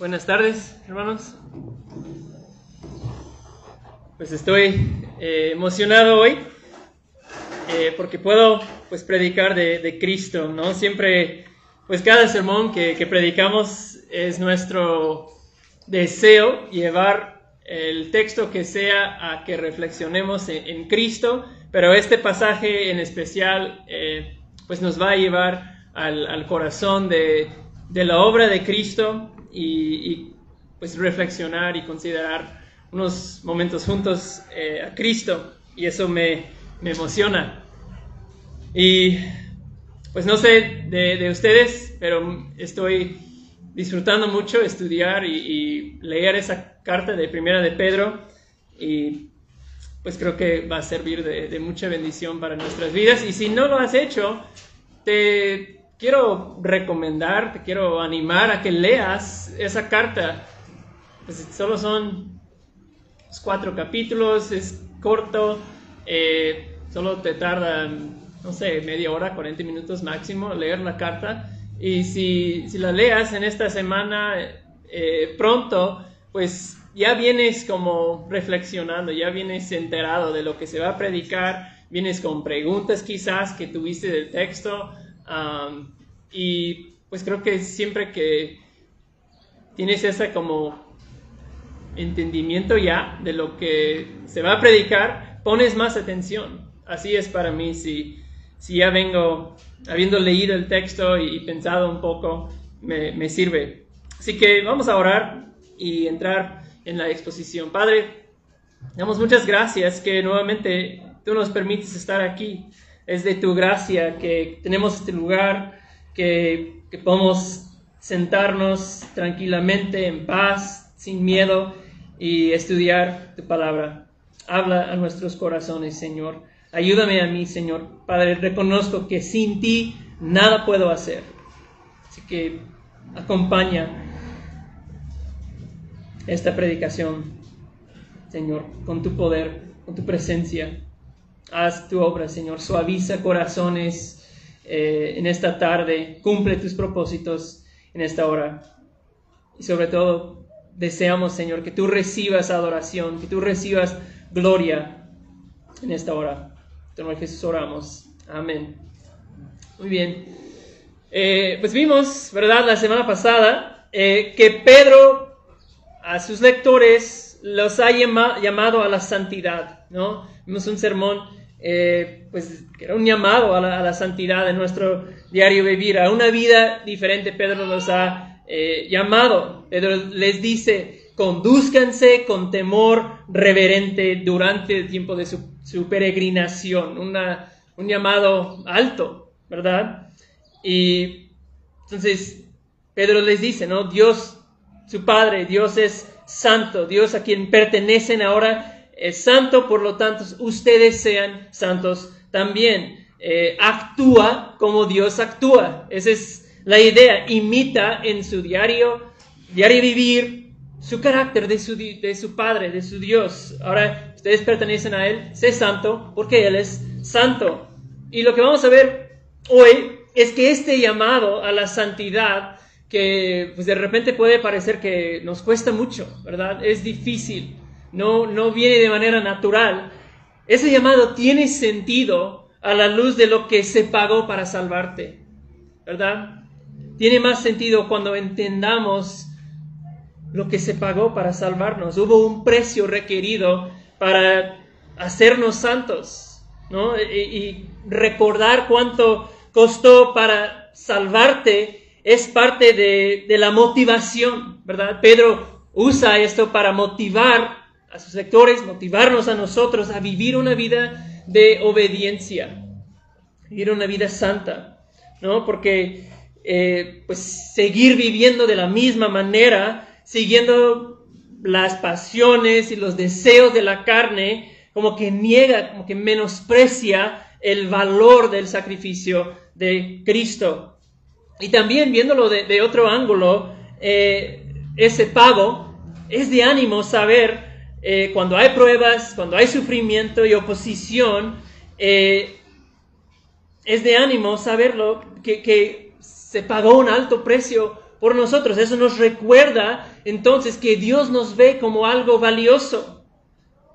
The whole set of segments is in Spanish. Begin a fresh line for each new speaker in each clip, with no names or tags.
Buenas tardes, hermanos. Pues estoy eh, emocionado hoy eh, porque puedo pues predicar de, Cristo, ¿no? Siempre, pues cada sermón que, predicamos es nuestro deseo llevar el texto que sea a que reflexionemos en, Cristo, pero este pasaje en especial eh, pues nos va a llevar al, corazón de, de la obra de Cristo y, pues reflexionar y considerar unos momentos juntos eh, a Cristo y eso me, emociona. Y pues no sé de, ustedes, pero estoy disfrutando mucho estudiar y, leer esa carta de Primera de Pedro y pues creo que va a servir de, de mucha bendición para nuestras vidas. Y si no lo has hecho, te, quiero recomendar, te quiero animar a que leas esa carta. Pues solo son cuatro capítulos, es corto, eh, solo te tarda, no sé, media hora, 40 minutos máximo leer la carta. Y si, la leas en esta semana eh, pronto, pues ya vienes como reflexionando, ya vienes enterado de lo que se va a predicar, vienes con preguntas quizás que tuviste del texto y pues creo que siempre que tienes ese como entendimiento ya de lo que se va a predicar, pones más atención. Así es para mí si, si ya vengo habiendo leído el texto y, pensado un poco, me, me sirve. Así que vamos a orar y entrar en la exposición. Padre, damos muchas gracias que nuevamente tú nos permites estar aquí. Es de tu gracia que tenemos este lugar que, podamos sentarnos tranquilamente, en paz, sin miedo y estudiar tu palabra. Habla a nuestros corazones, Señor. Ayúdame a mí, Señor. Padre, reconozco que sin ti nada puedo hacer. Así que acompaña esta predicación, Señor, con tu poder, con tu presencia. Haz tu obra, Señor. Suaviza corazones eh, en esta tarde, cumple tus propósitos en esta hora. Y sobre todo, deseamos, Señor, que tú recibas adoración, que tú recibas gloria en esta hora. En nombre de Jesús oramos. Amén. Muy bien. Eh, pues vimos, ¿verdad? La semana pasada eh, que Pedro a sus lectores los ha llamado a la santidad, ¿no? Vimos un sermón eh, pues era un llamado a la, santidad en nuestro diario vivir, a una vida diferente. Pedro los ha eh, llamado. Pedro les dice, conduzcanse con temor reverente durante el tiempo de su, peregrinación. un llamado alto, ¿verdad? Y entonces Pedro les dice, ¿no? Dios, su Padre, Dios es santo, Dios a quien pertenecen ahora es santo, por lo tanto ustedes sean santos también. Eh, actúa como Dios actúa. Esa es la idea. Imita en su diario, diario vivir, su carácter de su, de su Padre, de su Dios. Ahora, ustedes pertenecen a Él, sé santo, porque Él es santo. Y lo que vamos a ver hoy es que este llamado a la santidad, que pues de repente puede parecer que nos cuesta mucho, ¿verdad? Es difícil no, no viene de manera natural. Ese llamado tiene sentido a la luz de lo que se pagó para salvarte, ¿verdad? Tiene más sentido cuando entendamos lo que se pagó para salvarnos. Hubo un precio requerido para hacernos santos, ¿no? Y, recordar cuánto costó para salvarte es parte de, de la motivación, ¿verdad? Pedro usa esto para motivar a sus sectores, motivarnos a nosotros a vivir una vida de obediencia, vivir una vida santa, ¿no? Porque eh, pues seguir viviendo de la misma manera, siguiendo las pasiones y los deseos de la carne, como que niega, como que menosprecia el valor del sacrificio de Cristo. Y también viéndolo de, otro ángulo, eh, ese pago es de ánimo saber eh, cuando hay pruebas, cuando hay sufrimiento y oposición, eh, es de ánimo saberlo que, se pagó un alto precio por nosotros. Eso nos recuerda entonces que Dios nos ve como algo valioso,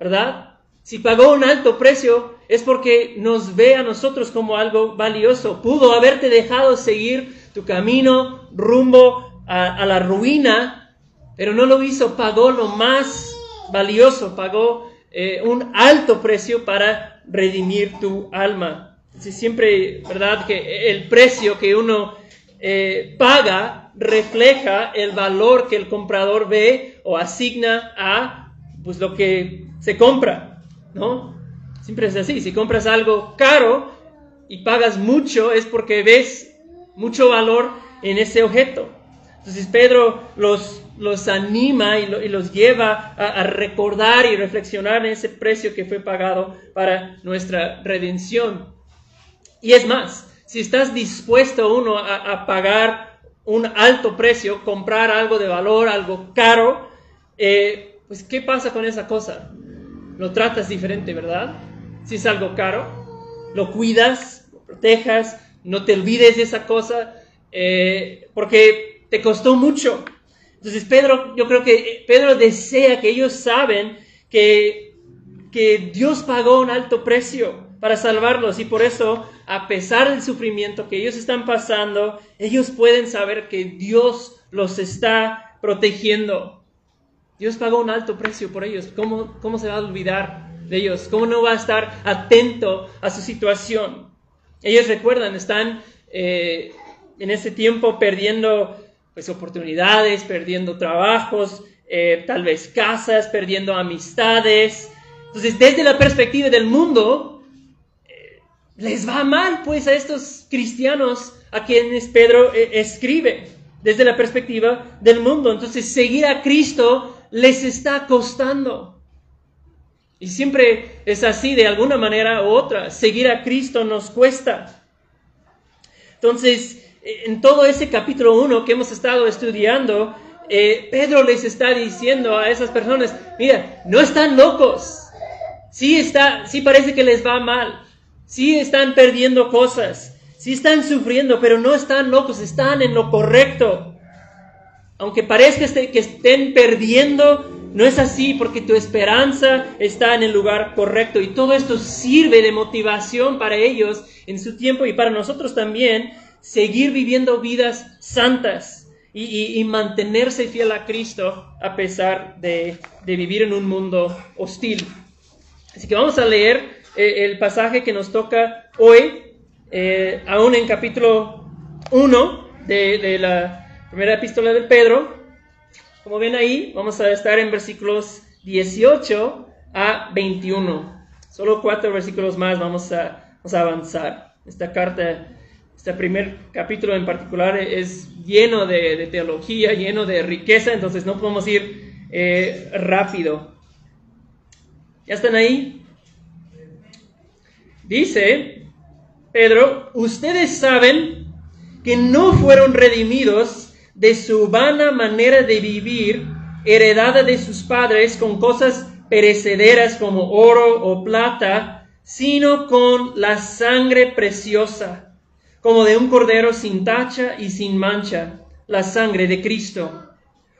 ¿verdad? Si pagó un alto precio es porque nos ve a nosotros como algo valioso. Pudo haberte dejado seguir tu camino rumbo a, la ruina, pero no lo hizo, pagó lo más valioso, pagó eh, un alto precio para redimir tu alma. siempre, ¿verdad? Que el precio que uno eh, paga refleja el valor que el comprador ve o asigna a pues, lo que se compra, ¿no? Siempre es así, si compras algo caro y pagas mucho es porque ves mucho valor en ese objeto. Entonces Pedro los, los anima y, los lleva a, recordar y reflexionar en ese precio que fue pagado para nuestra redención. Y es más, si estás dispuesto uno a, pagar un alto precio, comprar algo de valor, algo caro, eh, pues ¿qué pasa con esa cosa? Lo tratas diferente, ¿verdad? Si es algo caro, lo cuidas, lo protejas, no te olvides de esa cosa, eh, porque te costó mucho. Entonces Pedro, yo creo que Pedro desea que ellos saben que, que Dios pagó un alto precio para salvarlos y por eso, a pesar del sufrimiento que ellos están pasando, ellos pueden saber que Dios los está protegiendo. Dios pagó un alto precio por ellos. ¿Cómo, cómo se va a olvidar de ellos? ¿Cómo no va a estar atento a su situación? Ellos recuerdan, están eh, en ese tiempo perdiendo pues, oportunidades, perdiendo trabajos, eh, tal vez casas, perdiendo amistades. Entonces, desde la perspectiva del mundo, eh, les va mal pues a estos cristianos a quienes Pedro eh, escribe, desde la perspectiva del mundo. Entonces, seguir a Cristo les está costando. Y siempre es así, de alguna manera u otra. Seguir a Cristo nos cuesta. Entonces, en todo ese capítulo 1 que hemos estado estudiando, eh, Pedro les está diciendo a esas personas, mira, no están locos, sí, está, sí parece que les va mal, sí están perdiendo cosas, sí están sufriendo, pero no están locos, están en lo correcto. Aunque parezca que estén perdiendo, no es así porque tu esperanza está en el lugar correcto. Y todo esto sirve de motivación para ellos en su tiempo y para nosotros también seguir viviendo vidas santas y, mantenerse fiel a Cristo a pesar de, vivir en un mundo hostil. Así que vamos a leer eh, el pasaje que nos toca hoy, eh, aún en capítulo 1 de, de la primera epístola de Pedro. Como ven ahí, vamos a estar en versículos 18 a 21. Solo cuatro versículos más vamos a, vamos a avanzar. Esta carta este primer capítulo en particular es lleno de, teología, lleno de riqueza, entonces no podemos ir eh, rápido. ¿Ya están ahí? Dice Pedro, ustedes saben que no fueron redimidos de su vana manera de vivir, heredada de sus padres con cosas perecederas como oro o plata, sino con la sangre preciosa como de un cordero sin tacha y sin mancha, la sangre de Cristo.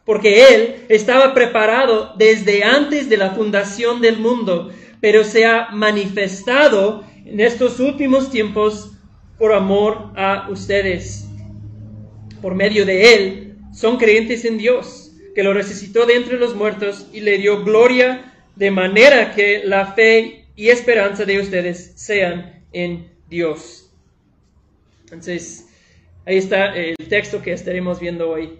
Porque Él estaba preparado desde antes de la fundación del mundo, pero se ha manifestado en estos últimos tiempos por amor a ustedes. Por medio de Él son creyentes en Dios, que lo resucitó de entre los muertos y le dio gloria, de manera que la fe y esperanza de ustedes sean en Dios. Entonces, ahí está el texto que estaremos viendo hoy.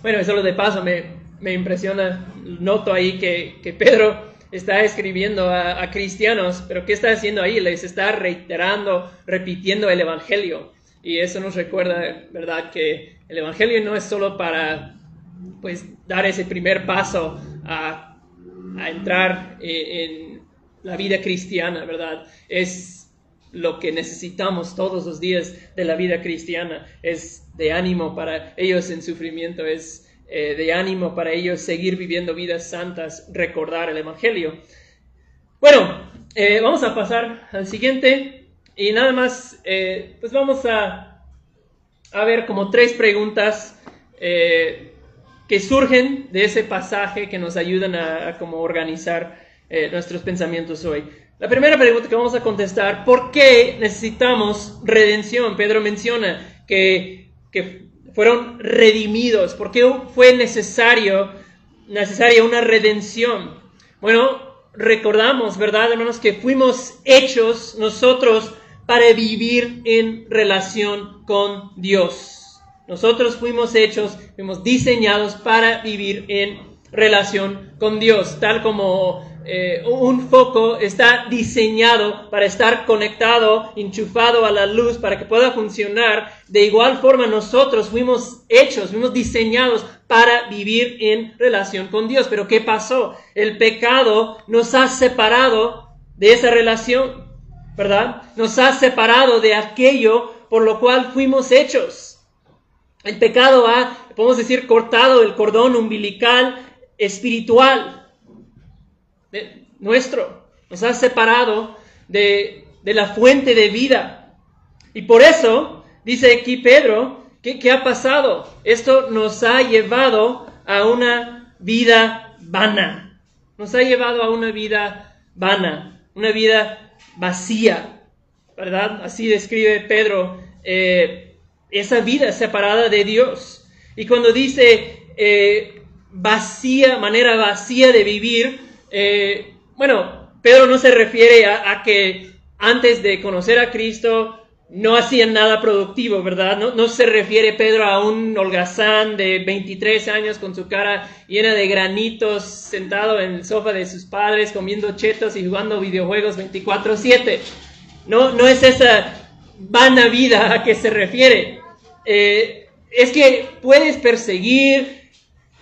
Bueno, solo de paso me, impresiona, noto ahí que, Pedro está escribiendo a, cristianos, pero ¿qué está haciendo ahí? Les está reiterando, repitiendo el Evangelio. Y eso nos recuerda, ¿verdad?, que el Evangelio no es solo para, pues, dar ese primer paso a, a entrar en la vida cristiana, ¿verdad? Es lo que necesitamos todos los días de la vida cristiana. Es de ánimo para ellos en sufrimiento, es eh, de ánimo para ellos seguir viviendo vidas santas, recordar el Evangelio. Bueno, eh, vamos a pasar al siguiente y nada más, eh, pues vamos a a ver como tres preguntas que surgen de ese pasaje que nos ayudan a, como organizar eh, nuestros pensamientos hoy. La primera pregunta que vamos a contestar, ¿por qué necesitamos redención? Pedro menciona que, que fueron redimidos, ¿por qué fue necesario, necesaria una redención? Bueno, recordamos, ¿verdad, hermanos, que fuimos hechos nosotros para vivir en relación con Dios. Nosotros fuimos hechos, fuimos diseñados para vivir en relación con Dios, tal como eh, un foco está diseñado para estar conectado, enchufado a la luz para que pueda funcionar. De igual forma nosotros fuimos hechos, fuimos diseñados para vivir en relación con Dios. Pero ¿qué pasó? El pecado nos ha separado de esa relación, ¿verdad? Nos ha separado de aquello por lo cual fuimos hechos. El pecado ha, podemos decir, cortado el cordón umbilical espiritual nuestro, nos ha separado de, la fuente de vida. Y por eso, dice aquí Pedro, ¿qué, ha pasado? Esto nos ha llevado a una vida vana. Nos ha llevado a una vida vana, una vida vacía, ¿verdad? Así describe Pedro eh, esa vida separada de Dios. Y cuando dice eh, vacía, manera vacía de vivir, eh, bueno, Pedro no se refiere a, que antes de conocer a Cristo no hacían nada productivo, ¿verdad? No, se refiere Pedro a un holgazán de 23 años con su cara llena de granitos, sentado en el sofá de sus padres, comiendo chetos y jugando videojuegos 24/7. No, no es esa vana vida a que se refiere. Eh, es que puedes perseguir,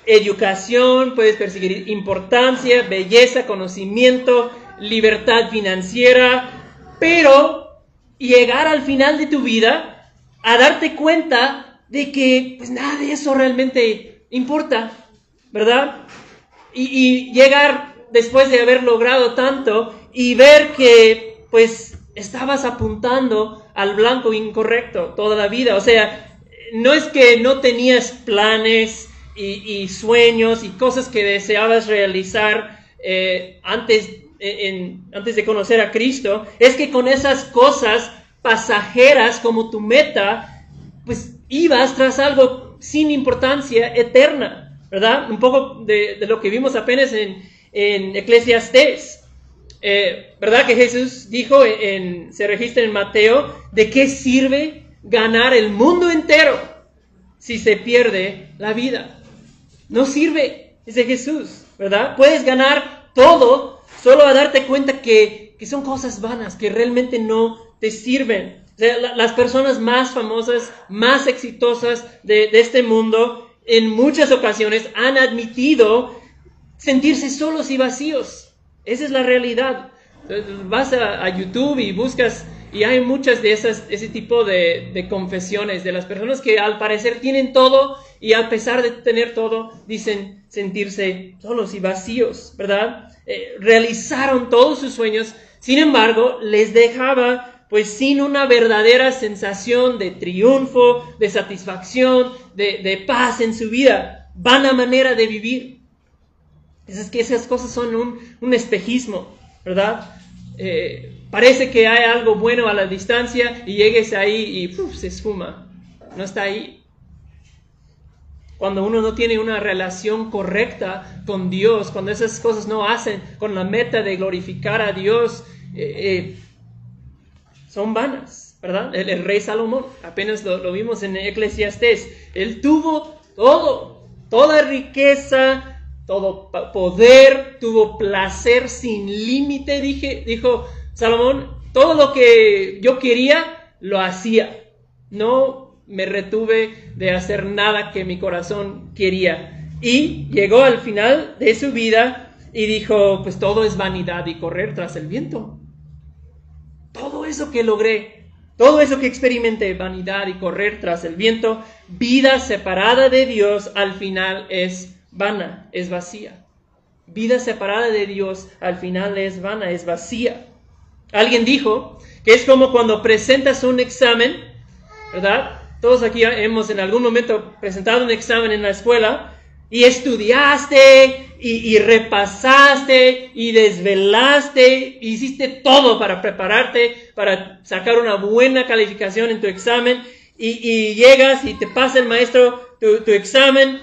educación, puedes perseguir importancia, belleza, conocimiento, libertad financiera, pero llegar al final de tu vida a darte cuenta de que pues nada de eso realmente importa, ¿verdad? Y, y llegar después de haber logrado tanto y ver que pues estabas apuntando al blanco incorrecto toda la vida. O sea, no es que no tenías planes, y, sueños y cosas que deseabas realizar eh, antes, antes de conocer a Cristo, es que con esas cosas pasajeras como tu meta, pues ibas tras algo sin importancia eterna, ¿verdad? Un poco de, lo que vimos apenas en, en Eclesiastés. Eh, ¿Verdad que Jesús dijo, en, se registra en Mateo, de qué sirve ganar el mundo entero si se pierde la vida? No sirve, dice Jesús, ¿verdad? Puedes ganar todo solo a darte cuenta que, son cosas vanas, que realmente no te sirven. las personas más famosas, más exitosas de, este mundo, en muchas ocasiones han admitido sentirse solos y vacíos. Esa es la realidad. Vas a, YouTube y buscas y hay muchas de esas, ese tipo de, confesiones de las personas que al parecer tienen todo y a pesar de tener todo, dicen sentirse solos y vacíos, ¿verdad? Eh, realizaron todos sus sueños, sin embargo, les dejaba pues sin una verdadera sensación de triunfo, de satisfacción, de, paz en su vida, vana manera de vivir. Es que esas cosas son un, espejismo, ¿verdad? Eh, parece que hay algo bueno a la distancia y llegues ahí y se esfuma. No está ahí. Cuando uno no tiene una relación correcta con Dios, cuando esas cosas no hacen con la meta de glorificar a Dios, eh, eh, son vanas, ¿verdad? El, rey Salomón, apenas lo, vimos en Eclesiastés, él tuvo todo, toda riqueza, todo poder, tuvo placer sin límite, dijo Salomón, todo lo que yo quería, lo hacía. No me retuve de hacer nada que mi corazón quería. Y llegó al final de su vida y dijo, pues todo es vanidad y correr tras el viento. Todo eso que logré, todo eso que experimenté, vanidad y correr tras el viento, vida separada de Dios al final es vana, es vacía. Vida separada de Dios al final es vana, es vacía. Alguien dijo que es como cuando presentas un examen, ¿verdad? todos aquí hemos en algún momento presentado un examen en la escuela y estudiaste y, repasaste y desvelaste, hiciste todo para prepararte, para sacar una buena calificación en tu examen y, llegas y te pasa el maestro tu, examen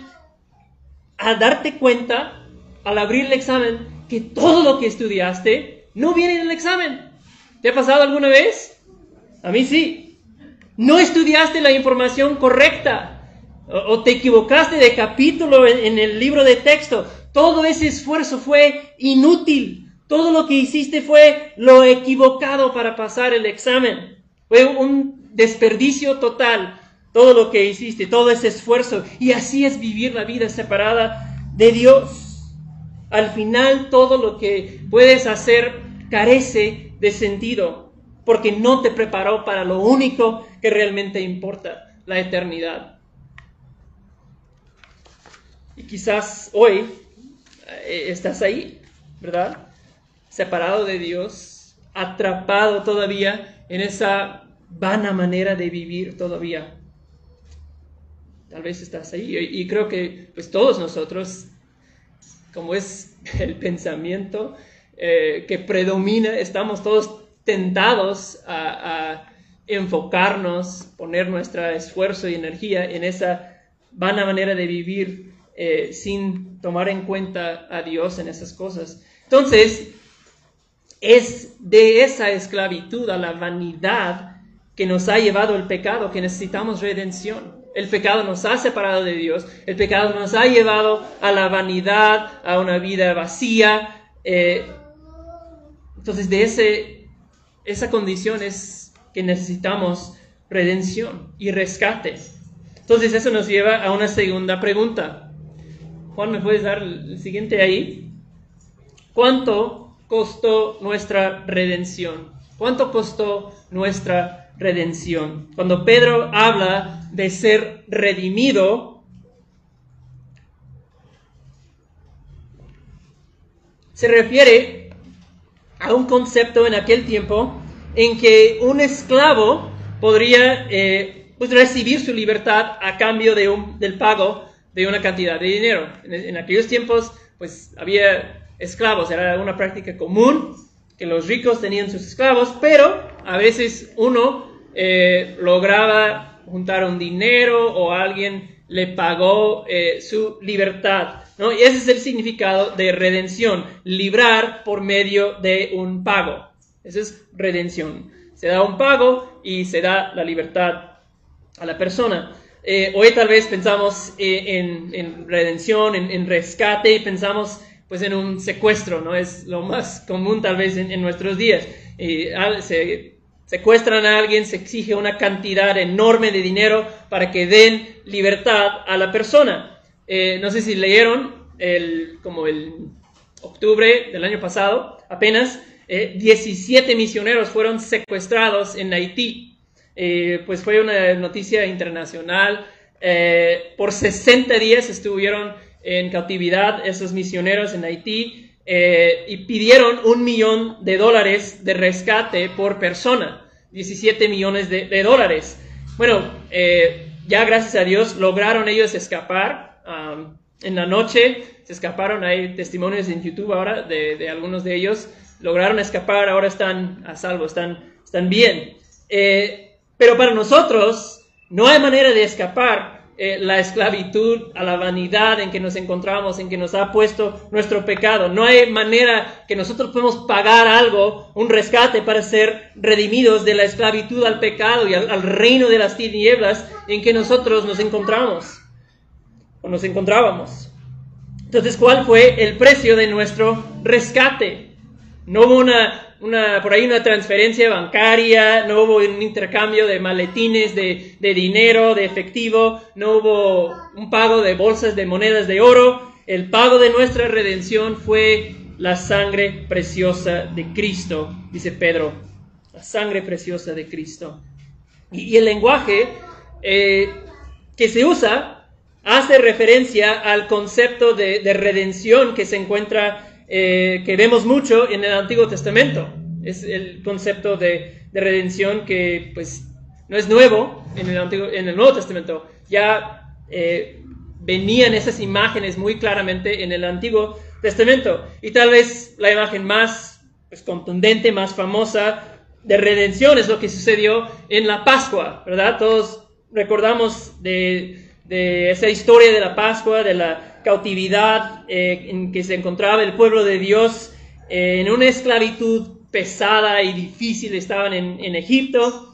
a darte cuenta al abrir el examen que todo lo que estudiaste no viene en el examen. ¿Te ha pasado alguna vez? A mí sí. No estudiaste la información correcta o, te equivocaste de capítulo en, el libro de texto. Todo ese esfuerzo fue inútil. Todo lo que hiciste fue lo equivocado para pasar el examen. Fue un desperdicio total todo lo que hiciste, todo ese esfuerzo. Y así es vivir la vida separada de Dios. Al final todo lo que puedes hacer carece de sentido porque no te preparó para lo único que realmente importa, la eternidad. Y quizás hoy eh, estás ahí, ¿verdad? Separado de Dios, atrapado todavía en esa vana manera de vivir todavía. Tal vez estás ahí y creo que pues todos nosotros, como es el pensamiento eh, que predomina, estamos todos tentados a, enfocarnos, poner nuestro esfuerzo y energía en esa vana manera de vivir eh, sin tomar en cuenta a Dios en esas cosas. Entonces, es de esa esclavitud a la vanidad que nos ha llevado el pecado, que necesitamos redención. El pecado nos ha separado de Dios, el pecado nos ha llevado a la vanidad, a una vida vacía. Eh, entonces, de ese esa condición es que necesitamos redención y rescate. Entonces eso nos lleva a una segunda pregunta. Juan, ¿me puedes dar el siguiente ahí? ¿Cuánto costó nuestra redención? ¿Cuánto costó nuestra redención? Cuando Pedro habla de ser redimido, se refiere a un concepto en aquel tiempo en que un esclavo podría eh, pues recibir su libertad a cambio de un, del pago de una cantidad de dinero. En, aquellos tiempos pues había esclavos, era una práctica común que los ricos tenían sus esclavos, pero a veces uno eh, lograba juntar un dinero o alguien le pagó eh, su libertad. ¿no? Y ese es el significado de redención, librar por medio de un pago. Esa es redención. Se da un pago y se da la libertad a la persona. Eh, hoy tal vez pensamos eh, en, redención, en, rescate, y pensamos pues en un secuestro, ¿no? Es lo más común tal vez en, nuestros días. se secuestran a alguien, se exige una cantidad enorme de dinero para que den libertad a la persona. Eh, no sé si leyeron, el, como el octubre del año pasado, apenas 17 eh, misioneros fueron secuestrados en Haití. Eh, pues fue una noticia internacional. por 60 días estuvieron en cautividad esos misioneros en Haití eh, y pidieron un millón de dólares de rescate por persona, 17 millones de, dólares. Bueno, eh, ya gracias a Dios lograron ellos escapar. en la noche se escaparon, hay testimonios en YouTube ahora de, algunos de ellos. Lograron escapar, ahora están a salvo, están, están bien. Eh, pero para nosotros no hay manera de escapar eh, la esclavitud, a la vanidad en que nos encontramos, en que nos ha puesto nuestro pecado. No hay manera que nosotros podemos pagar algo, un rescate para ser redimidos de la esclavitud al pecado y al, reino de las tinieblas en que nosotros nos encontramos o nos encontrábamos. Entonces, ¿cuál fue el precio de nuestro rescate? No hubo una una, por ahí una transferencia bancaria, no hubo un intercambio de maletines de, dinero, de efectivo, no hubo un pago de bolsas de monedas de oro. El pago de nuestra redención fue la sangre preciosa de Cristo, dice Pedro, la sangre preciosa de Cristo. Y, el lenguaje eh, que se usa hace referencia al concepto de redención que se encuentra eh, que vemos mucho en el Antiguo Testamento. Es el concepto de, redención que pues no es nuevo en el, Antiguo, en el Nuevo Testamento, ya eh, venían esas imágenes muy claramente en el Antiguo Testamento. Y tal vez la imagen más pues, contundente, más famosa de redención es lo que sucedió en la Pascua, ¿verdad? Todos recordamos de, esa historia de la Pascua, de la cautividad eh, en que se encontraba el pueblo de Dios eh, en una esclavitud pesada y difícil, estaban en, Egipto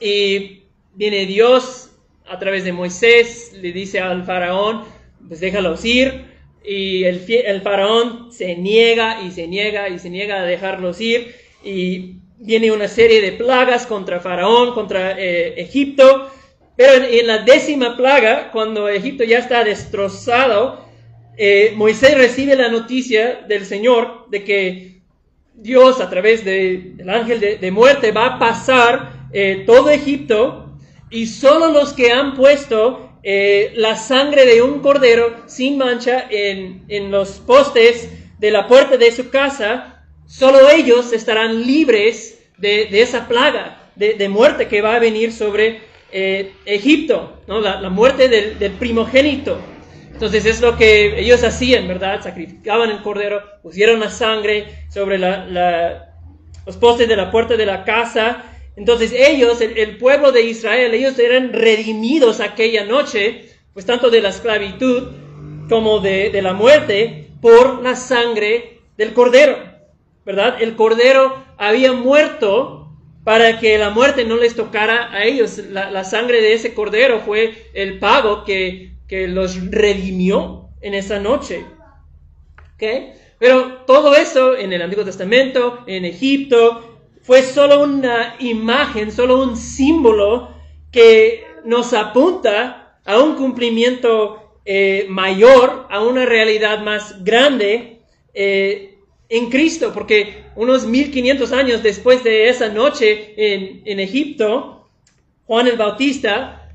y viene Dios a través de Moisés, le dice al faraón, pues déjalos ir, y el, el, faraón se niega y se niega y se niega a dejarlos ir y viene una serie de plagas contra faraón, contra eh, Egipto, pero en, la décima plaga, cuando Egipto ya está destrozado, eh, Moisés recibe la noticia del Señor de que Dios a través del ángel de, muerte va a pasar eh, todo Egipto y solo los que han puesto eh, la sangre de un cordero sin mancha en, los postes de la puerta de su casa, solo ellos estarán libres de, esa plaga de, muerte que va a venir sobre eh, Egipto, la, muerte del, primogénito. Entonces es lo que ellos hacían, ¿verdad? Sacrificaban el cordero, pusieron la sangre sobre los postes de la puerta de la casa entonces ellos, el, pueblo de Israel, ellos eran redimidos aquella noche, pues tanto de la esclavitud como de, la muerte, por la sangre del cordero, ¿verdad? El cordero había muerto para que la muerte no les tocara a ellos. La, sangre de ese cordero fue el pago que, que los redimió en esa noche. Pero todo eso en el Antiguo Testamento, en Egipto, fue solo una imagen, solo un símbolo que nos apunta a un cumplimiento eh, mayor, a una realidad más grande eh, en Cristo, porque unos 1500 años después de esa noche en Egipto, Juan el Bautista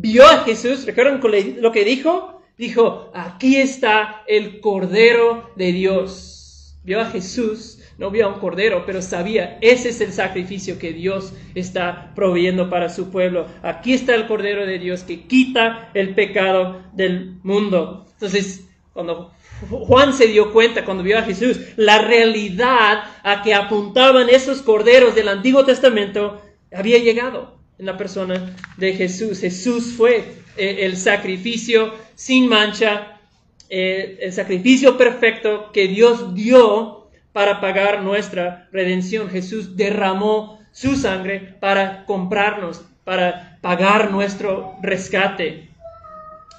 vio a Jesús, ¿recuerdan lo que dijo? Dijo, aquí está el Cordero de Dios. Vio a Jesús no vio a un cordero, pero sabía, ese es el sacrificio que Dios está proveyendo para su pueblo. Aquí está el cordero de Dios que quita el pecado del mundo. Entonces, cuando Juan se dio cuenta, cuando vio a Jesús, la realidad a que apuntaban esos corderos del Antiguo Testamento había llegado la persona de Jesús. Jesús fue eh, el sacrificio sin mancha, eh, el sacrificio perfecto que Dios dio para pagar nuestra redención. Jesús derramó su sangre para comprarnos, para pagar nuestro rescate.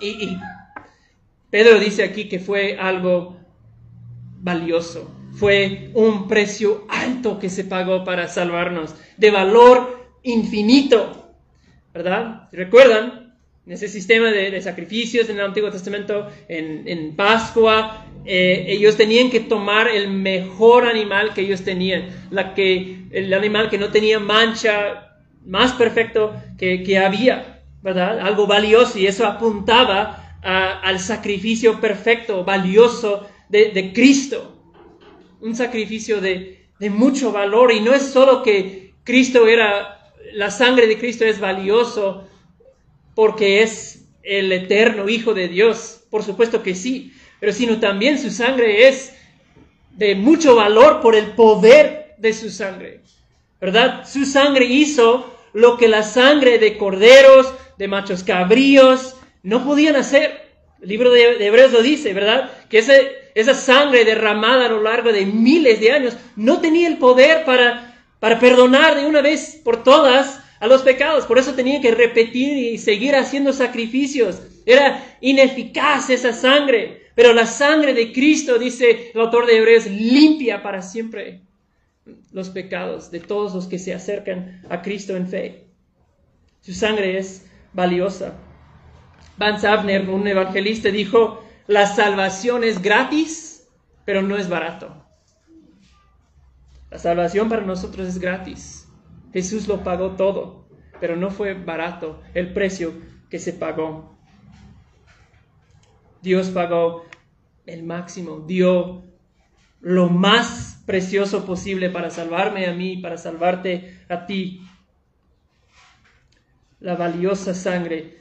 Y, Pedro dice aquí que fue algo valioso, fue un precio alto que se pagó para salvarnos, de valor infinito, ¿verdad? ¿Recuerdan? en ese sistema de, sacrificios en el Antiguo Testamento, en, Pascua, eh, ellos tenían que tomar el mejor animal que ellos tenían, la que, el animal que no tenía mancha, más perfecto que, había, ¿verdad? Algo valioso y eso apuntaba al sacrificio perfecto, valioso de, Cristo. Un sacrificio de, de mucho valor y no es solo que Cristo era, la sangre de Cristo es valioso, porque es el eterno Hijo de Dios, por supuesto que sí, pero sino también su sangre es de mucho valor por el poder de su sangre, ¿verdad? Su sangre hizo lo que la sangre de corderos, de machos cabríos, no podían hacer. El libro de, Hebreos lo dice, ¿verdad? Que esa sangre derramada a lo largo de miles de años no tenía el poder para, para perdonar de una vez por todas a los pecados. Por eso tenía que repetir y seguir haciendo sacrificios. Era ineficaz esa sangre. Pero la sangre de Cristo, dice el autor de Hebreos, limpia para siempre los pecados de todos los que se acercan a Cristo en fe. Su sangre es valiosa. Vance Abner, un evangelista, dijo, la salvación es gratis, pero no es barato. La salvación para nosotros es gratis Jesús lo pagó todo, pero no fue barato el precio que se pagó. Dios pagó el máximo, dio lo más precioso posible para salvarme a mí, para salvarte a ti. la valiosa sangre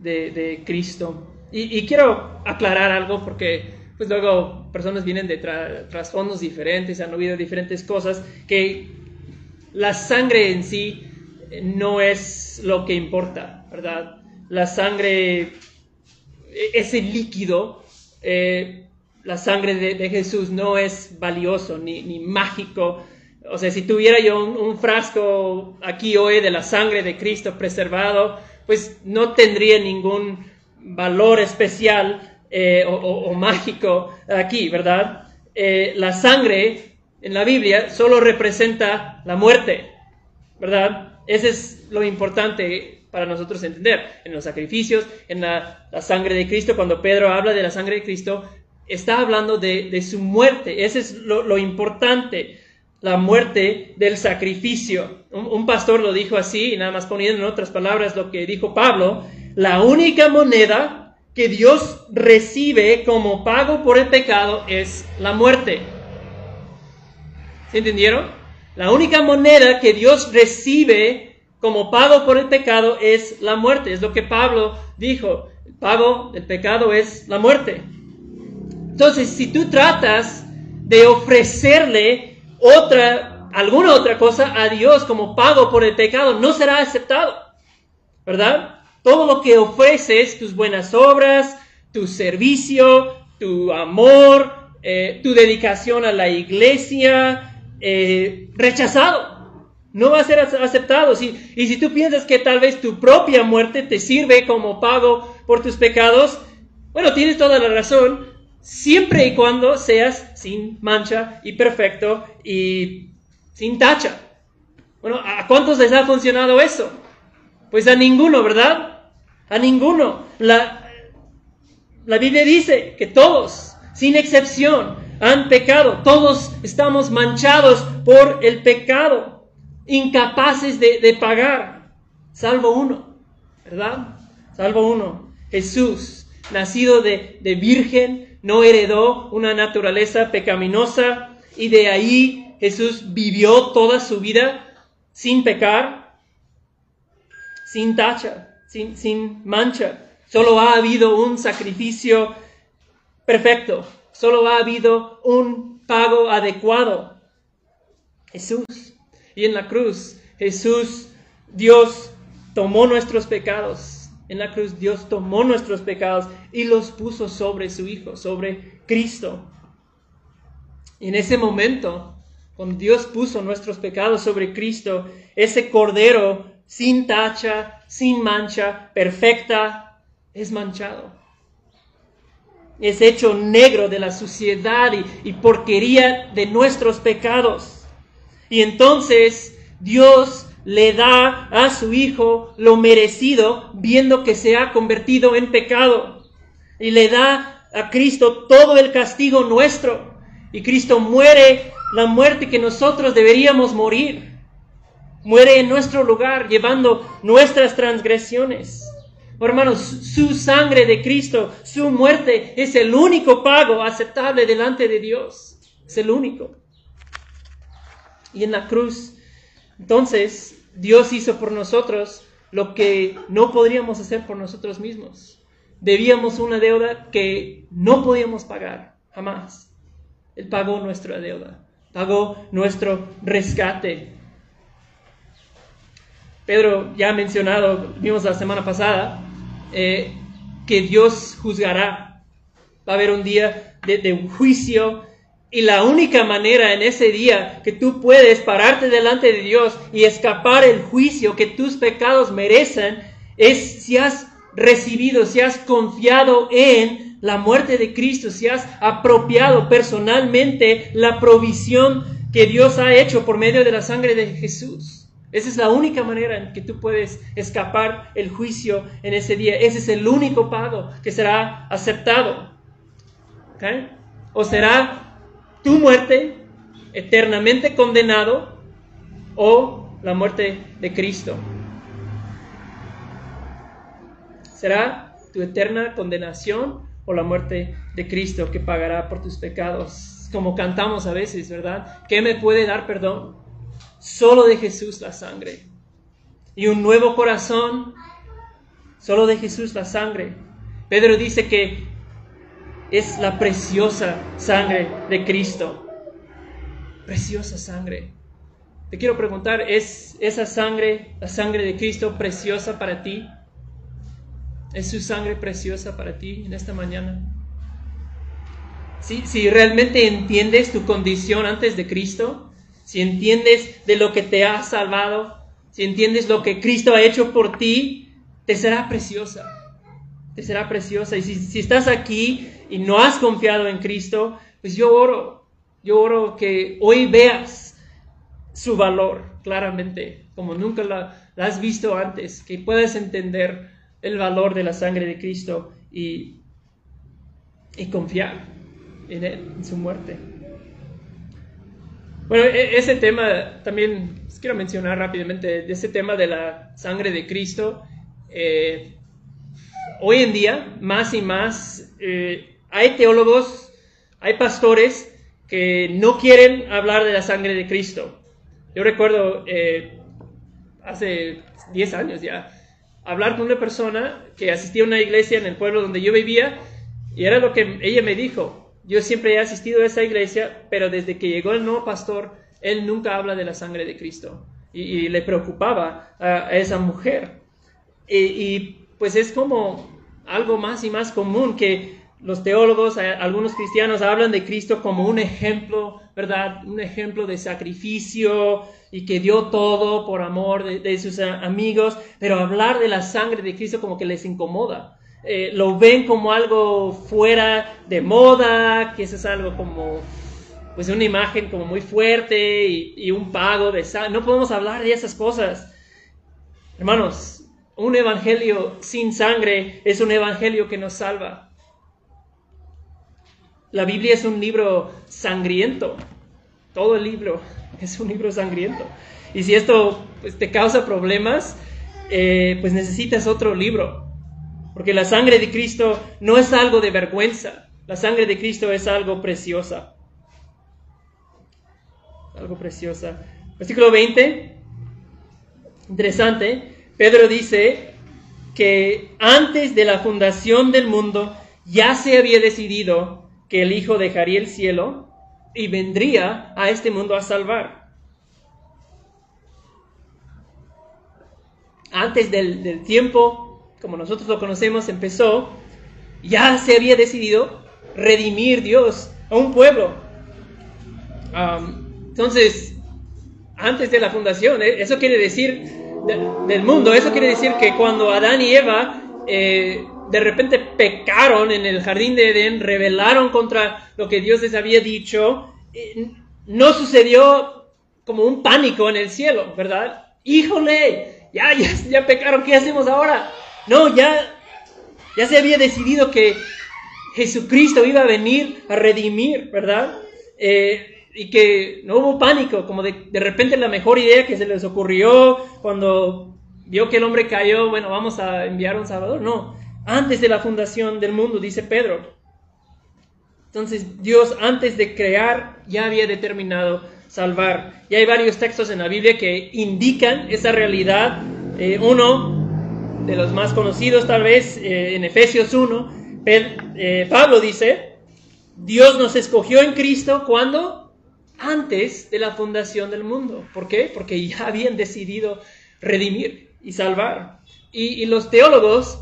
de, Cristo. Y, quiero aclarar algo porque pues luego personas vienen de trasfondos diferentes, han oído diferentes cosas, que la sangre en sí no es lo que importa, ¿verdad? La sangre, e, ese líquido, eh, la sangre de, Jesús no es valioso ni, mágico. O sea, si tuviera yo un, frasco aquí hoy de la sangre de Cristo preservado, pues no tendría ningún valor especial eh, o, mágico aquí, ¿verdad? Eh, la sangre en la Biblia solo representa la muerte, ¿verdad? Ese es lo importante para nosotros entender. En los sacrificios, en la, sangre de Cristo, cuando Pedro habla de la sangre de Cristo, está hablando de, su muerte. Ese es lo, importante, la muerte del sacrificio. Un, pastor lo dijo así, y nada más poniendo en otras palabras lo que dijo Pablo, la única moneda que Dios recibe como pago por el pecado es la muerte. ¿Se entendieron? La única moneda que Dios recibe como pago por el pecado es la muerte. Es lo que Pablo dijo. El pago del pecado es la muerte. Entonces, si tú tratas de ofrecerle otra, alguna otra cosa a Dios como pago por el pecado, no será aceptado. ¿Verdad? Todo lo que ofreces, tus buenas obras, tu servicio, tu amor, eh, tu dedicación a la iglesia, eh, rechazado. No va a ser aceptado. Y si tú piensas que tal vez tu propia muerte te sirve como pago por tus pecados, bueno, tienes toda la razón, siempre y cuando seas sin mancha y perfecto y sin tacha. Bueno, ¿a cuántos les ha funcionado eso? Pues a ninguno, ¿verdad? A ninguno. La, la Biblia dice que todos, sin excepción, han pecado. Todos estamos manchados por el pecado, incapaces de, pagar, salvo uno, ¿verdad? Salvo uno. Jesús, nacido de, de virgen, no heredó una naturaleza pecaminosa y de ahí Jesús vivió toda su vida sin pecar, sin tacha, sin, sin mancha. Solo ha habido un sacrificio perfecto, Solo ha habido un pago adecuado. Jesús. Y en la cruz, Jesús, Dios tomó nuestros pecados. En la cruz Dios tomó nuestros pecados y los puso sobre su Hijo, sobre Cristo. Y en ese momento, cuando Dios puso nuestros pecados sobre Cristo, ese cordero sin tacha, sin mancha, perfecta, es manchado es hecho negro de la suciedad y, porquería de nuestros pecados. Y entonces Dios le da a su Hijo lo merecido, viendo que se ha convertido en pecado. Y le da a Cristo todo el castigo nuestro. Y Cristo muere la muerte que nosotros deberíamos morir. Muere en nuestro lugar, llevando nuestras transgresiones. Oh, hermanos, su sangre de Cristo, su muerte es el único pago aceptable delante de Dios. Es el único. Y en la cruz, entonces, Dios hizo por nosotros lo que no podríamos hacer por nosotros mismos. Debíamos una deuda que no podíamos pagar, jamás. Él pagó nuestra deuda, pagó nuestro rescate. Pedro ya ha mencionado, vimos la semana pasada, eh, que Dios juzgará. Va a haber un día de, de juicio y la única manera en ese día que tú puedes pararte delante de Dios y escapar el juicio que tus pecados merecen es si has recibido, si has confiado en la muerte de Cristo, si has apropiado personalmente la provisión que Dios ha hecho por medio de la sangre de Jesús. Esa es la única manera en que tú puedes escapar el juicio en ese día. Ese es el único pago que será aceptado. O será tu muerte eternamente condenado o la muerte de Cristo. Será tu eterna condenación o la muerte de Cristo que pagará por tus pecados. Como cantamos a veces, ¿verdad? ¿Qué me puede dar perdón? Solo de Jesús la sangre. y un nuevo corazón. Solo de Jesús la sangre. Pedro dice que es la preciosa sangre de Cristo. Preciosa sangre. Te quiero preguntar, ¿es esa sangre, la sangre de Cristo, preciosa para ti? ¿Es su sangre preciosa para ti en esta mañana? Si, si realmente entiendes tu condición antes de Cristo, si entiendes de lo que te ha salvado, si entiendes lo que Cristo ha hecho por ti, te será preciosa. Te será preciosa. Y si, estás aquí y no has confiado en Cristo, pues yo oro, yo oro que hoy veas su valor claramente, como nunca la, has visto antes, que puedas entender el valor de la sangre de Cristo y, y confiar en, él, en su muerte. Bueno, e, ese tema también quiero mencionar rápidamente, ese tema de la sangre de Cristo. Eh, hoy en día, más y más, eh, hay teólogos, hay pastores que no quieren hablar de la sangre de Cristo. Yo recuerdo eh, hace 10 años ya, hablar con una persona que asistía a una iglesia en el pueblo donde yo vivía y era lo que ella me dijo. Yo siempre he asistido a esa iglesia, pero desde que llegó el nuevo pastor, él nunca habla de la sangre de Cristo. Y, le preocupaba a, esa mujer. y, pues es como algo más y más común que los teólogos, algunos cristianos hablan de Cristo como un ejemplo, ¿verdad? Un ejemplo de sacrificio y que dio todo por amor de, sus amigos, pero hablar de la sangre de Cristo como que les incomoda. Eh, lo ven como algo fuera de moda, que eso es algo como, pues una imagen como muy fuerte y, un pago de sangre. No podemos hablar de esas cosas. Hermanos, un evangelio sin sangre es un evangelio que nos salva. La Biblia es un libro sangriento. Todo el libro es un libro sangriento. Y si esto pues, te causa problemas, eh, pues necesitas otro libro. Porque la sangre de Cristo no es algo de vergüenza. La sangre de Cristo es algo preciosa. Algo preciosa. Versículo 20. Interesante. Pedro dice que antes de la fundación del mundo ya se había decidido que el Hijo dejaría el cielo y vendría a este mundo a salvar. Antes del, tiempo, como nosotros lo conocemos, empezó, ya se había decidido redimir Dios a un pueblo. entonces, antes de la fundación, ¿eh? eso quiere decir del mundo, eso quiere decir que cuando Adán y Eva eh, de repente pecaron en el jardín de Edén, rebelaron contra lo que Dios les había dicho, eh, no sucedió como un pánico en el cielo, ¿verdad? Híjole, ya, ya, ya pecaron, ¿qué hacemos ahora? No, ya, ya se había decidido que Jesucristo iba a venir a redimir, ¿verdad? Eh, y que no hubo pánico, como de, de repente la mejor idea que se les ocurrió cuando vio que el hombre cayó, bueno, vamos a enviar un Salvador. No, antes de la fundación del mundo, dice Pedro. Entonces Dios antes de crear ya había determinado salvar. Y hay varios textos en la Biblia que indican esa realidad. Eh, uno de los más conocidos tal vez eh, en Efesios 1, eh, Pablo dice, Dios nos escogió en Cristo cuando antes de la fundación del mundo. ¿Por qué? Porque ya habían decidido redimir y salvar. y los teólogos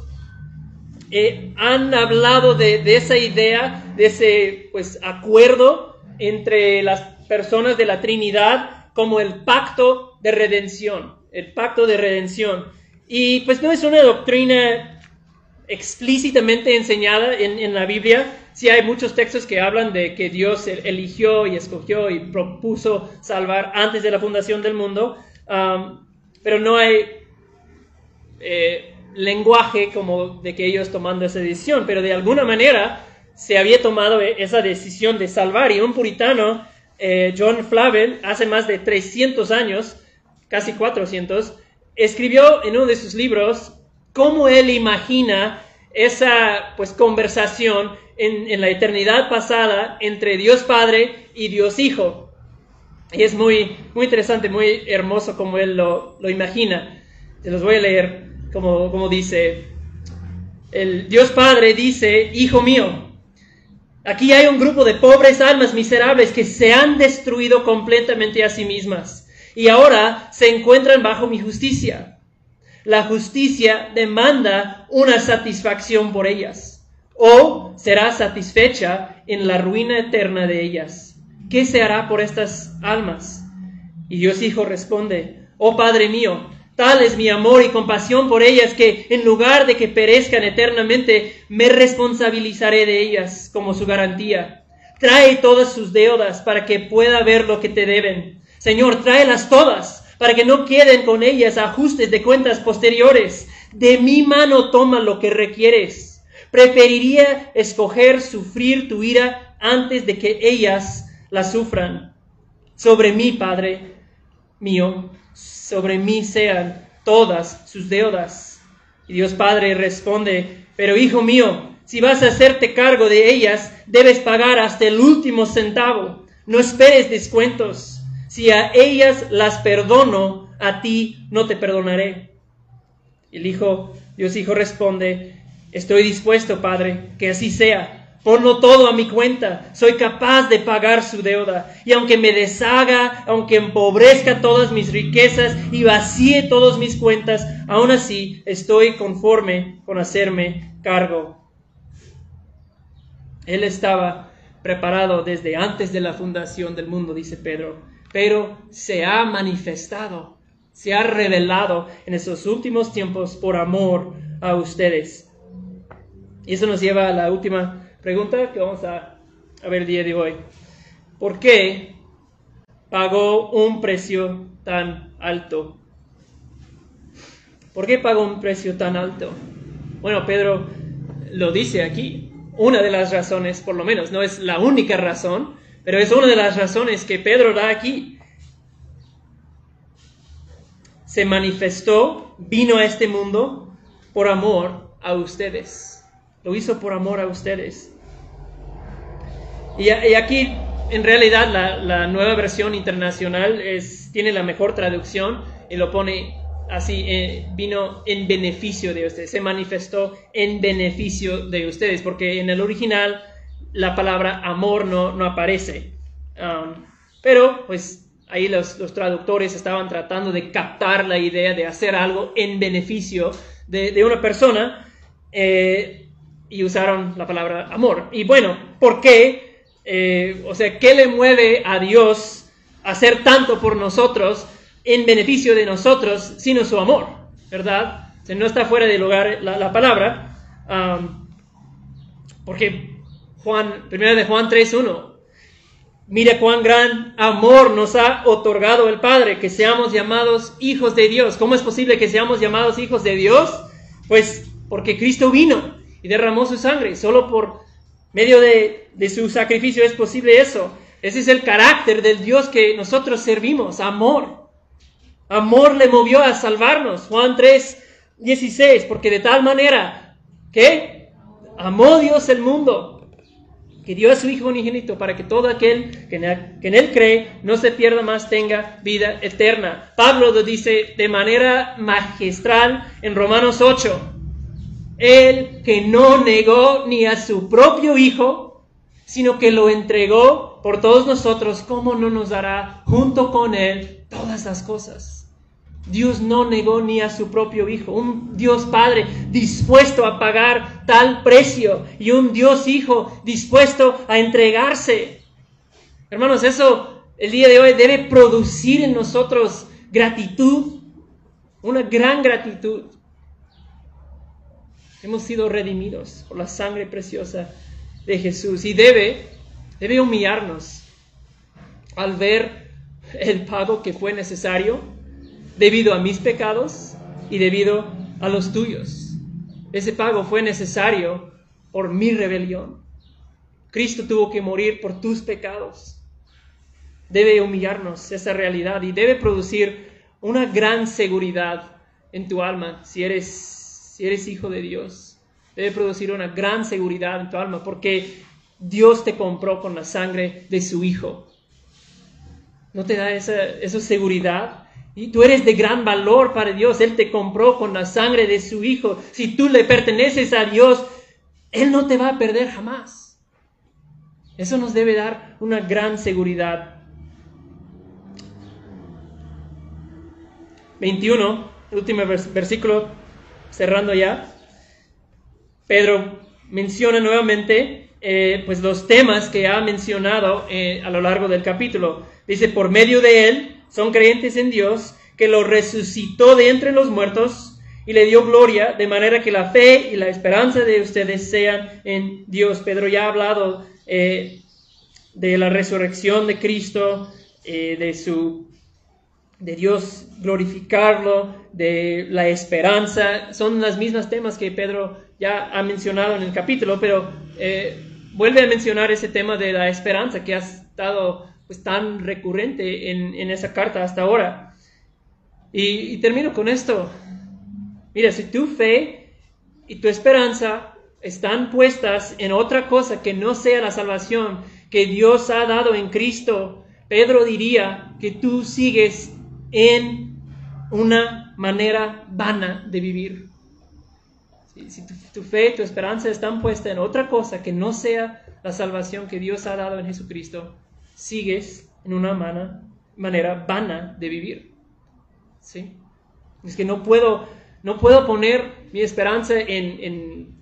eh, han hablado de, esa idea, de ese pues, acuerdo entre las personas de la Trinidad como el pacto de redención, el pacto de redención. Y pues no es una doctrina explícitamente enseñada en, la Biblia, sí hay muchos textos que hablan de que Dios eligió y escogió y propuso salvar antes de la fundación del mundo, pero no hay eh, lenguaje como de que ellos tomando esa decisión, pero de alguna manera se había tomado e-, esa decisión de salvar. Y un puritano, eh, John Flavel, hace más de 300 años, casi 400, escribió en uno de sus libros cómo él imagina esa pues conversación en, la eternidad pasada entre Dios Padre y Dios Hijo. Y es muy, muy interesante, muy hermoso como él lo, lo imagina. Te los voy a leer como, como dice. El Dios Padre dice, Hijo mío, aquí hay un grupo de pobres almas miserables que se han destruido completamente a sí mismas y ahora se encuentran bajo mi justicia. La justicia demanda una satisfacción por ellas o será satisfecha en la ruina eterna de ellas. ¿Qué se hará por estas almas? Y Dios Hijo responde, oh Padre mío, tal es mi amor y compasión por ellas que en lugar de que perezcan eternamente, me responsabilizaré de ellas como su garantía. Trae todas sus deudas para que pueda ver lo que te deben. Señor, tráelas todas para que no queden con ellas ajustes de cuentas posteriores. De mi mano toma lo que requieres. Preferiría escoger sufrir tu ira antes de que ellas la sufran. Sobre mí, Padre, mío, sobre mí sean todas sus deudas. Y Dios Padre responde, pero hijo mío, si vas a hacerte cargo de ellas, debes pagar hasta el último centavo. No esperes descuentos. Si a ellas las perdono, a ti no te perdonaré. El hijo, Dios hijo responde, estoy dispuesto, Padre, que así sea Ponlo todo a mi cuenta. Soy capaz de pagar su deuda. Y aunque me deshaga, aunque empobrezca todas mis riquezas y vacíe todas mis cuentas, aún así estoy conforme con hacerme cargo. Él estaba preparado desde antes de la fundación del mundo, dice Pedro, pero se ha manifestado, se ha revelado en estos últimos tiempos por amor a ustedes. Y eso nos lleva a la última Pregunta que vamos a, ver el día de hoy. ¿Por qué pagó un precio tan alto? ¿Por qué pagó un precio tan alto? Bueno, Pedro lo dice aquí. Una de las razones, por lo menos, no es la única razón, pero es una de las razones que Pedro da aquí. Se manifestó, vino a este mundo por amor a ustedes. Lo hizo por amor a ustedes. Y, aquí, en realidad, la, nueva versión internacional tiene la mejor traducción y lo pone así, eh, vino en beneficio de ustedes, se manifestó en beneficio de ustedes, porque en el original la palabra amor no, no aparece. Um, pero, pues, ahí los, traductores estaban tratando de captar la idea de hacer algo en beneficio de, una persona eh, y usaron la palabra amor. Y bueno, ¿por qué? Eh, o sea, ¿qué le mueve a Dios a hacer tanto por nosotros en beneficio de nosotros, sino su amor? ¿Verdad? O no está fuera de lugar la, palabra, porque Juan, primera de Juan 3.1, mire cuán gran amor nos ha otorgado el Padre, que seamos llamados hijos de Dios. ¿Cómo es posible que seamos llamados hijos de Dios? Pues porque Cristo vino y derramó su sangre, solo por medio de, su sacrificio es posible eso. Ese es el carácter del Dios que nosotros servimos, amor. Amor le movió a salvarnos. Juan 3, 16, porque de tal manera que amó Dios el mundo, que dio a su Hijo unigénito para que todo aquel que en, él, cree no se pierda más, tenga vida eterna. Pablo lo dice de manera magistral en Romanos 8. El que no negó ni a su propio Hijo, sino que lo entregó por todos nosotros, ¿cómo no nos dará junto con Él todas las cosas? Dios no negó ni a su propio Hijo, un Dios Padre dispuesto a pagar tal precio y un Dios Hijo dispuesto a entregarse. Hermanos, eso el día de hoy debe producir en nosotros gratitud, una gran gratitud. Hemos sido redimidos por la sangre preciosa de Jesús y debe, debe humillarnos al ver el pago que fue necesario debido a mis pecados y debido a los tuyos. Ese pago fue necesario por mi rebelión. Cristo tuvo que morir por tus pecados. Debe humillarnos esa realidad y debe producir una gran seguridad en tu alma si eres si eres hijo de Dios, debe producir una gran seguridad en tu alma porque Dios te compró con la sangre de su Hijo. ¿No te da esa, esa seguridad Y tú eres de gran valor para Dios. Él te compró con la sangre de su Hijo. Si tú le perteneces a Dios, Él no te va a perder jamás. Eso nos debe dar una gran seguridad. 21, último versículo, cerrando ya. Pedro menciona nuevamente eh, pues los temas que ha mencionado eh, a lo largo del capítulo. Dice, por medio de él son creyentes en Dios, que lo resucitó de entre los muertos y le dio gloria, de manera que la fe y la esperanza de ustedes sean en Dios. Pedro ya ha hablado eh, de la resurrección de Cristo, de su de Dios glorificarlo, de la esperanza, son los mismos temas que Pedro ya ha mencionado en el capítulo, pero eh, vuelve a mencionar ese tema de la esperanza que ha estado pues, tan recurrente en, esa carta hasta ahora. Y, termino con esto. Mira, si tu fe y tu esperanza están puestas en otra cosa que no sea la salvación que Dios ha dado en Cristo, Pedro diría que tú sigues en una manera vana de vivir. Si, tu, fe, tu esperanza están puesta en otra cosa que no sea la salvación que Dios ha dado en Jesucristo, sigues en una manera vana de vivir. ¿Sí? Es que no puedo, no puedo poner mi esperanza en, en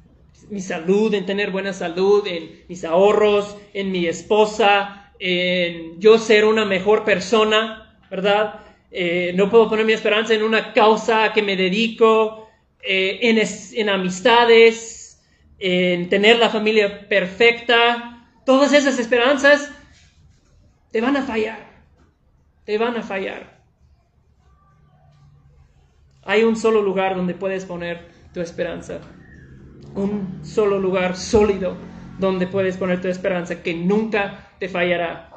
mi salud, en tener buena salud, en mis ahorros, en mi esposa, en yo ser una mejor persona, ¿verdad? Eh, no puedo poner mi esperanza en una causa que me dedico, eh, en, amistades, en tener la familia perfecta. Todas esas esperanzas te van a fallar, te van a fallar. Hay un solo lugar donde puedes poner tu esperanza, un solo lugar sólido donde puedes poner tu esperanza que nunca te fallará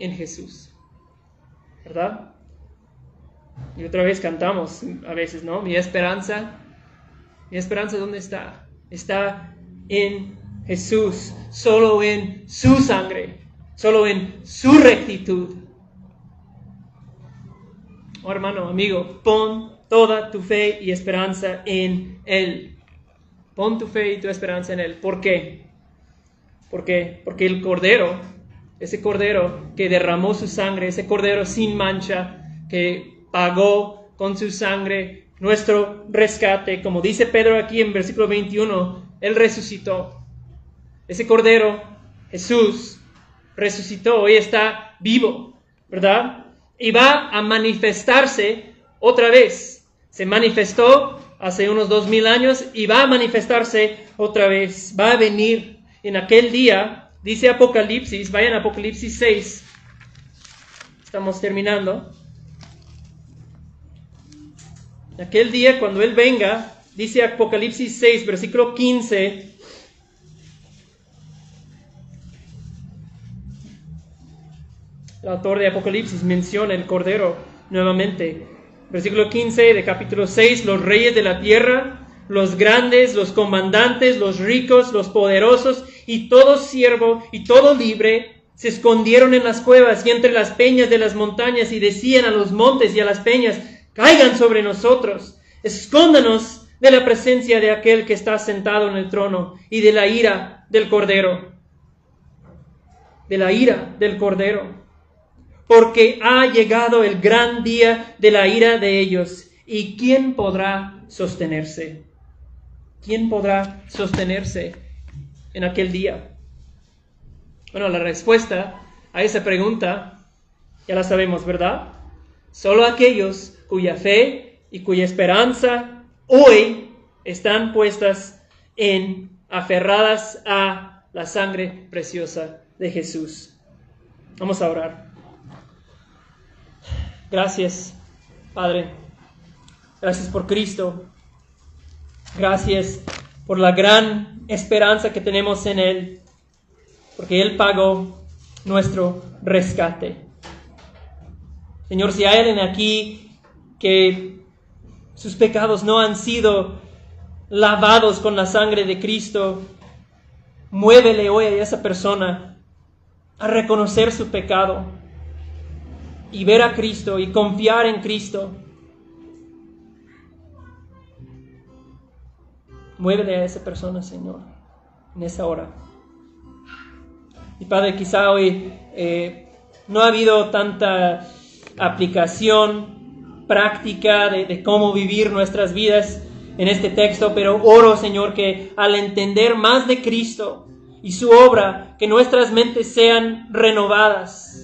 en Jesús. ¿Verdad? Y otra vez cantamos a veces, ¿no? Mi esperanza, mi esperanza ¿dónde está? Está en Jesús, solo en su sangre, solo en su rectitud. Oh, hermano, amigo, pon toda tu fe y esperanza en Él. Pon tu fe y tu esperanza en Él. ¿Por qué? Porque, porque el Cordero, ese Cordero que derramó su sangre, ese Cordero sin mancha, que pagó con su sangre nuestro rescate. Como dice Pedro aquí en versículo 21, Él resucitó. Ese Cordero, Jesús, resucitó, hoy está vivo, ¿verdad? Y va a manifestarse otra vez. Se manifestó hace unos dos mil años y va a manifestarse otra vez. Va a venir en aquel día, dice Apocalipsis, vayan a Apocalipsis 6. Estamos terminando. Aquel día cuando Él venga, dice Apocalipsis 6, versículo 15, el autor de Apocalipsis menciona el Cordero nuevamente. Versículo 15 de capítulo 6, los reyes de la tierra, los grandes, los comandantes, los ricos, los poderosos y todo siervo y todo libre se escondieron en las cuevas y entre las peñas de las montañas y decían a los montes y a las peñas, caigan sobre nosotros, escóndanos de la presencia de aquel que está sentado en el trono y de la ira del Cordero, de la ira del Cordero, porque ha llegado el gran día de la ira de ellos, y ¿quién podrá sostenerse? ¿Quién podrá sostenerse en aquel día? Bueno, la respuesta a esa pregunta ya la sabemos, ¿verdad? Solo aquellos cuya fe y cuya esperanza hoy están puestas en, aferradas a la sangre preciosa de Jesús. Vamos a orar. Gracias, Padre. Gracias por Cristo. Gracias por la gran esperanza que tenemos en Él, porque Él pagó nuestro rescate. Señor, si hay alguien aquí que sus pecados no han sido lavados con la sangre de Cristo, muévele hoy a esa persona a reconocer su pecado y ver a Cristo y confiar en Cristo. Muévele a esa persona, Señor, en esa hora. Y Padre, quizá hoy eh, no ha habido tanta aplicación práctica de, de cómo vivir nuestras vidas en este texto, pero oro, Señor, que al entender más de Cristo y su obra, que nuestras mentes sean renovadas,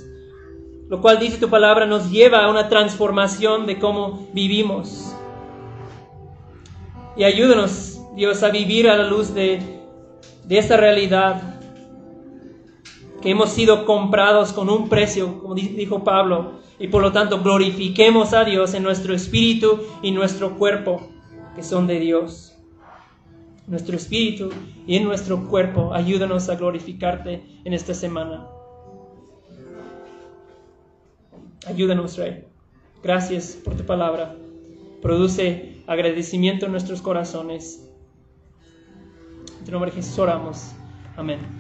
lo cual dice tu palabra nos lleva a una transformación de cómo vivimos. Y ayúdanos, Dios, a vivir a la luz de, de esta realidad, que hemos sido comprados con un precio, como dijo Pablo, y por lo tanto glorifiquemos a Dios en nuestro espíritu y nuestro cuerpo, que son de Dios. Nuestro espíritu y en nuestro cuerpo, ayúdanos a glorificarte en esta semana. Ayúdanos, Rey. Gracias por tu palabra. Produce agradecimiento en nuestros corazones. En tu nombre Jesús oramos. Amén.